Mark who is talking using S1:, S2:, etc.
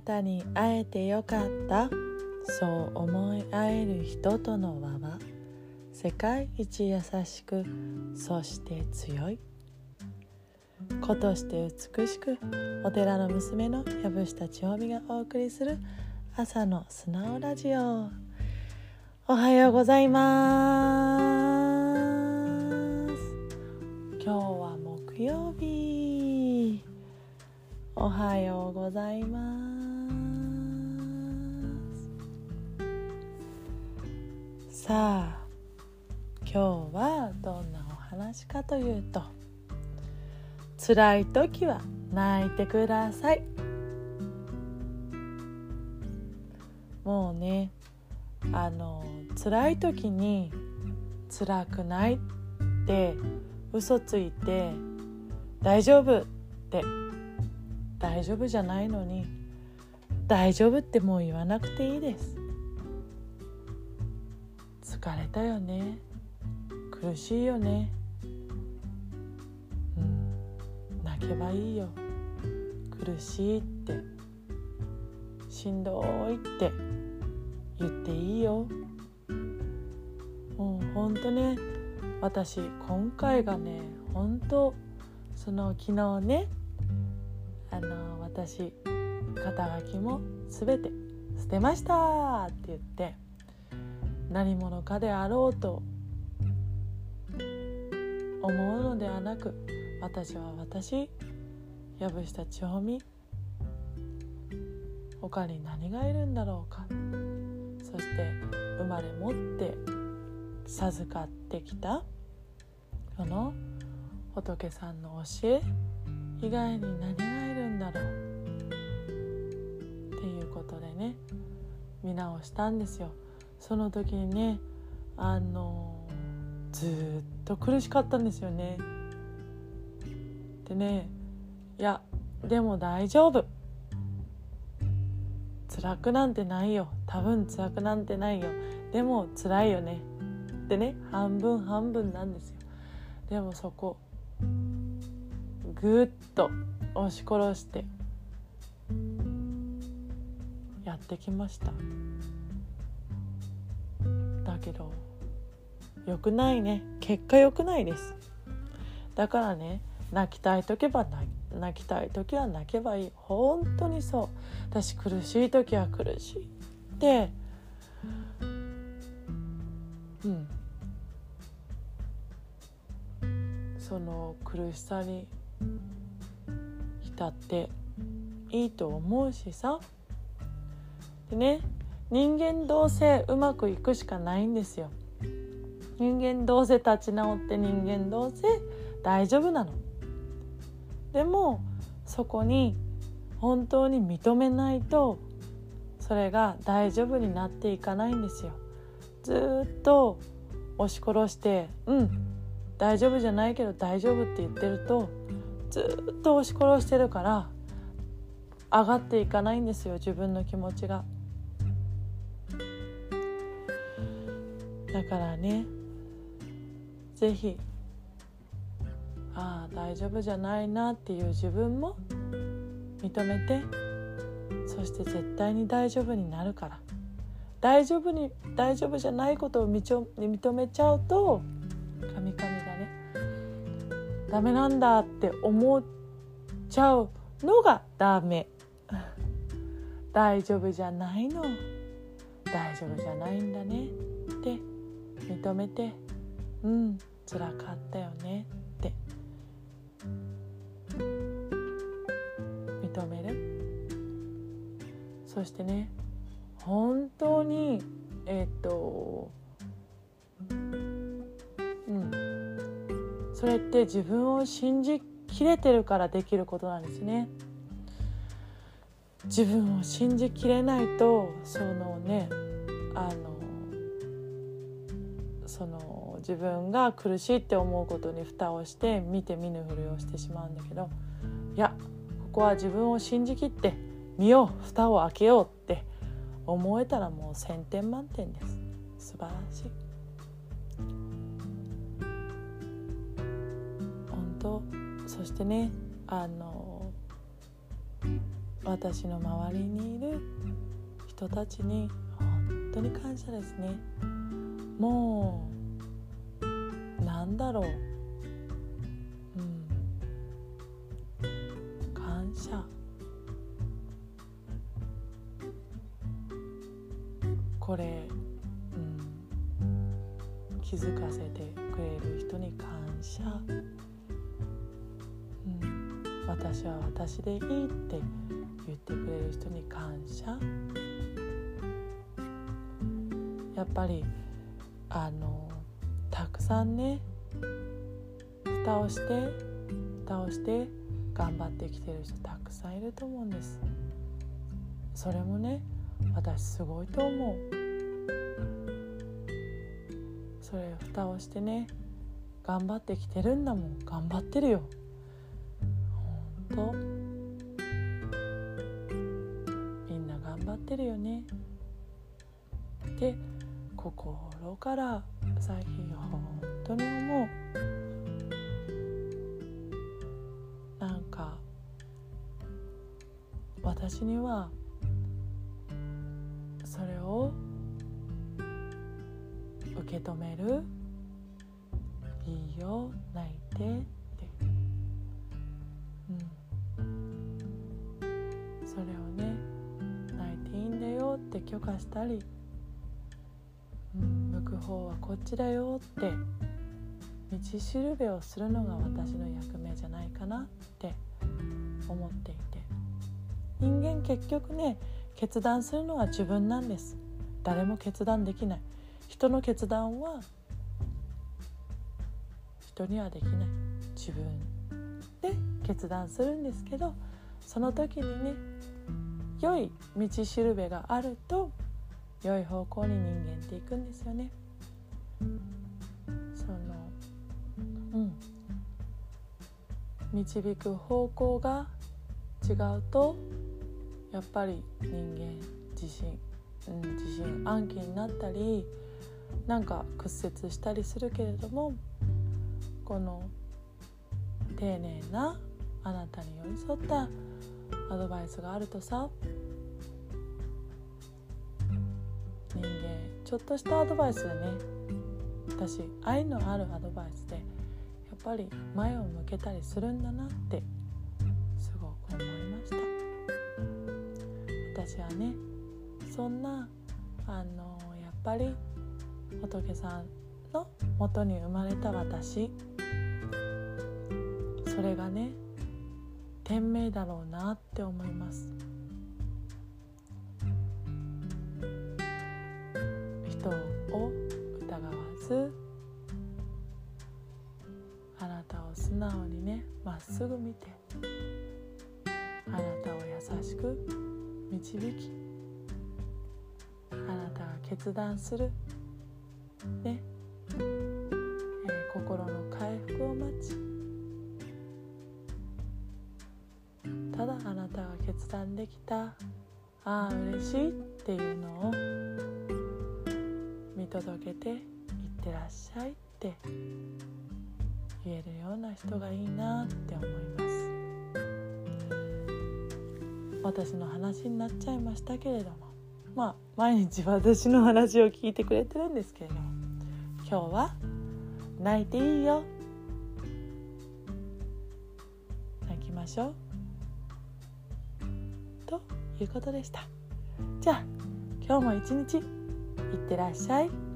S1: たに会えてよかった。そう思い合える人との輪は世界一優しくそして強い。子として美しくお寺の娘の藪下千穂美がお送りする朝の素直ラジオ。おはようございます。今日は木曜日。おはようございます。さあ今日はどんなお話かというと辛い時は泣いてください。もうねあの辛い時に辛くないって嘘ついて大丈夫って大丈夫じゃないのに大丈夫ってもう言わなくていいです。疲れたよね。苦しいよね。うん。泣けばいいよ。苦しいって。しんどいって。言っていいよ。もうほんとね。私今回がね本当その昨日ねあの私肩書きも全て捨てましたって言って何者かであろうと思うのではなく私は私藪下千穂美他に何がいるんだろうかそして生まれ持って授かってきたその仏さんの教え以外に何がだろう。っていうことでね見直したんですよ。その時にねあのずっと苦しかったんですよね。でねいやでも大丈夫。辛くなんてないよ。多分辛くなんてないよ。でも辛いよね。でね半分半分なんですよ。でもそこぐっと押し殺してやってきました。だけど良くないね。結果良くないです。だからね泣きたい時は泣きたい時は泣けばいい。本当にそう。私苦しい時は苦しい。ってうん。その苦しさに浸っていいと思うしさ。でね人間どうせうまくいくしかないんですよ。人間どうせ立ち直って人間どうせ大丈夫なの。でもそこに本当に認めないとそれが大丈夫になっていかないんですよ。ずっと押し殺してうん大丈夫じゃないけど大丈夫って言ってるとずっと押し殺してるから上がっていかないんですよ自分の気持ちが。だからね是非ああ大丈夫じゃないなっていう自分も認めてそして絶対に大丈夫になるから。大丈夫に大丈夫じゃないことを認めちゃうとダメなんだって思っちゃうのがダメ。大丈夫じゃないの。大丈夫じゃないんだね。って認めて。うん辛かったよね。って。認める。そしてね本当にえっ、とそれって自分を信じきれてるからできることなんですね。自分を信じきれないとそのねあのその自分が苦しいって思うことに蓋をして見て見ぬふりをしてしまうんだけどいやここは自分を信じきって見よう蓋を開けようって思えたらもう1,000点満点です。素晴らしい。本当そしてねあの私の周りにいる人たちに本当に感謝ですね。もうなんだろう。うん。感謝。これ、うん、気づかせてくれる私は私でいいって言ってくれる人に感謝。やっぱりあのたくさんね蓋をして蓋をして頑張ってきてる人たくさんいると思うんです。それもね私すごいと思う。それ蓋をしてね頑張ってきてるんだもん。頑張ってるよ。と。みんな頑張ってるよね。で心から最近本当に思う。なんか私にはそれを受け止めるいいよ泣いてってうん。って許可したり、うん、向く方はこっちだよって道しるべをするのが私の役目じゃないかなって思っていて。人間結局ね決断するのは自分なんです。誰も決断できない。人の決断は人にはできない。自分で決断するんですけどその時にね良い道しるべがあると良い方向に人間っていくんですよね。そのうん導く方向が違うとやっぱり人間自信、うん、自信暗記になったりなんか屈折したりするけれどもこの丁寧なあなたに寄り添ったアドバイスがあるとさ。人間ちょっとしたアドバイスでね。私愛のあるアドバイスでやっぱり前を向けたりするんだなってすごく思いました。私はねそんなあのやっぱり仏さんのもとに生まれた私。それがね天命だろうなって思います。人を疑わずあなたを素直にねまっすぐ見てあなたを優しく導きあなたが決断するね、えー、心の回復を待ちあなたが決断できた。ああ嬉しいっていうのを見届けていってらっしゃいって言えるような人がいいなって思います。私の話になっちゃいましたけれども。まあ毎日私の話を聞いてくれてるんですけれども。今日は泣いていいよ。泣きましょう。ということでしたじゃあ今日も一日いってらっしゃい。